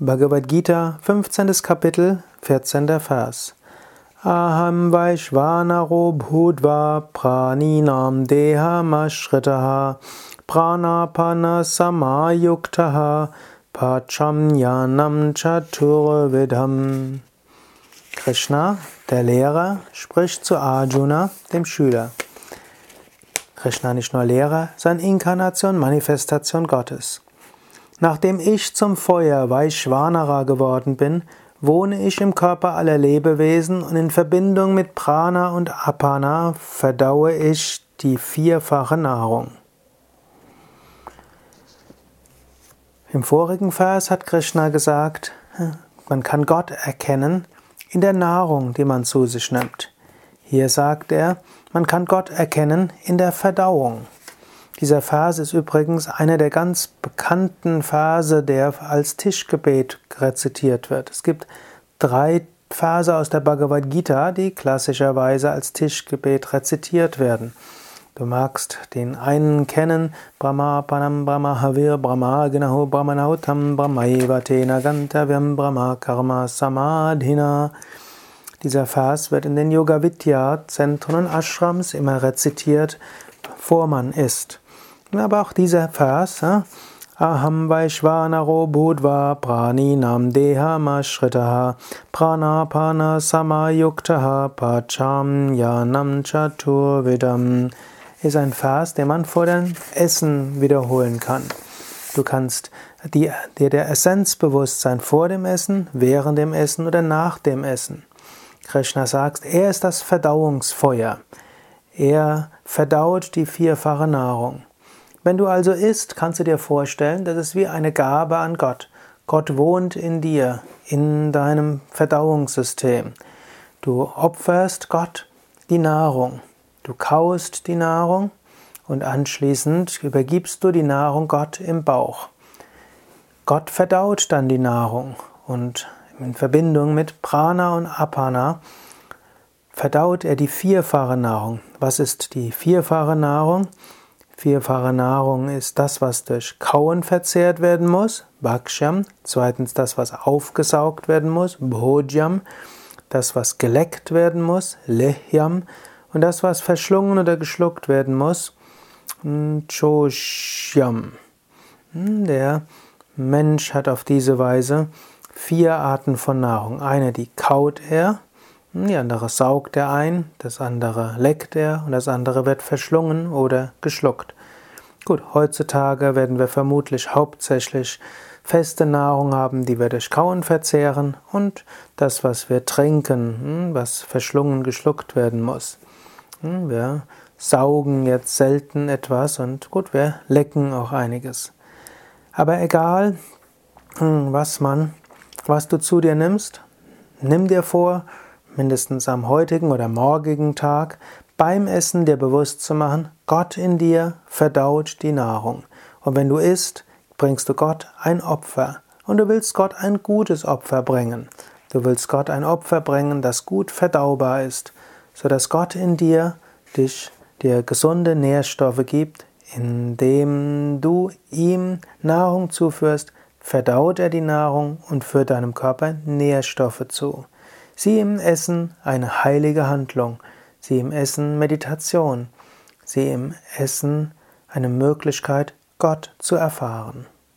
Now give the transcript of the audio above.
Bhagavad Gita, 15. Kapitel, 14. Vers. Aham Vaishvanaro Bhudva Praninam Dehamashritaha Pranapana Samayuktaha Pachamyanam Chaturvidham. Krishna, der Lehrer, spricht zu Arjuna, dem Schüler. Krishna nicht nur Lehrer, sondern Inkarnation, Manifestation Gottes. Nachdem ich zum Feuer Vaishvanara geworden bin, wohne ich im Körper aller Lebewesen und in Verbindung mit Prana und Apana verdaue ich die vierfache Nahrung. Im vorigen Vers hat Krishna gesagt, man kann Gott erkennen in der Nahrung, die man zu sich nimmt. Hier sagt er, man kann Gott erkennen in der Verdauung. Dieser Vers ist übrigens einer der ganz bekannten Verse, der als Tischgebet rezitiert wird. Es gibt drei Verse aus der Bhagavad Gita, die klassischerweise als Tischgebet rezitiert werden. Du magst den einen kennen, Brahma Panam Brahma Havir Brahma Gnaho Brahmanautam Brahmaiva Tena Gantavyam Brahma Karma Samadhina. Dieser Vers wird in den Yoga Vidya Zentren und Ashrams immer rezitiert, bevor man isst. Aber auch dieser Vers, Aham Vaishvanaro Budva Prani Nam Deha Mashritaha Pranapana Samayuktaha Pacham Yanam Chaturvidam ist ein Vers, den man vor dem Essen wiederholen kann. Du kannst dir der Essenz bewusst sein vor dem Essen, während dem Essen oder nach dem Essen. Krishna sagt, er ist das Verdauungsfeuer. Er verdaut die vierfache Nahrung. Wenn du also isst, kannst du dir vorstellen, das ist wie eine Gabe an Gott. Gott wohnt in dir, in deinem Verdauungssystem. Du opferst Gott die Nahrung. Du kaust die Nahrung und anschließend übergibst du die Nahrung Gott im Bauch. Gott verdaut dann die Nahrung und in Verbindung mit Prana und Apana verdaut er die vierfache Nahrung. Was ist die vierfache Nahrung? Vierfache Nahrung ist das, was durch Kauen verzehrt werden muss, Bhakshyam. Zweitens das, was aufgesaugt werden muss, Bhojam. Das, was geleckt werden muss, Lehyam. Und das, was verschlungen oder geschluckt werden muss, Choshyam. Hm, der Mensch hat auf diese Weise vier Arten von Nahrung. Eine, die kaut er, die andere saugt er ein, das andere leckt er und das andere wird verschlungen oder geschluckt. Gut, heutzutage werden wir vermutlich hauptsächlich feste Nahrung haben, die wir durch Kauen verzehren und das, was wir trinken, hm, was verschlungen, geschluckt werden muss. Hm, wir saugen jetzt selten etwas und gut, wir lecken auch einiges. Aber egal, hm, was man, was du zu dir nimmst, nimm dir vor, mindestens am heutigen oder morgigen Tag, beim Essen dir bewusst zu machen, Gott in dir verdaut die Nahrung. Und wenn du isst, bringst du Gott ein Opfer. Und du willst Gott ein gutes Opfer bringen. Du willst Gott ein Opfer bringen, das gut verdaubar ist, sodass Gott in dir dich dir gesunde Nährstoffe gibt, indem du ihm Nahrung zuführst, verdaut er die Nahrung und führt deinem Körper Nährstoffe zu. Sieh im Essen eine heilige Handlung, sieh im Essen Meditation, sieh im Essen eine Möglichkeit, Gott zu erfahren.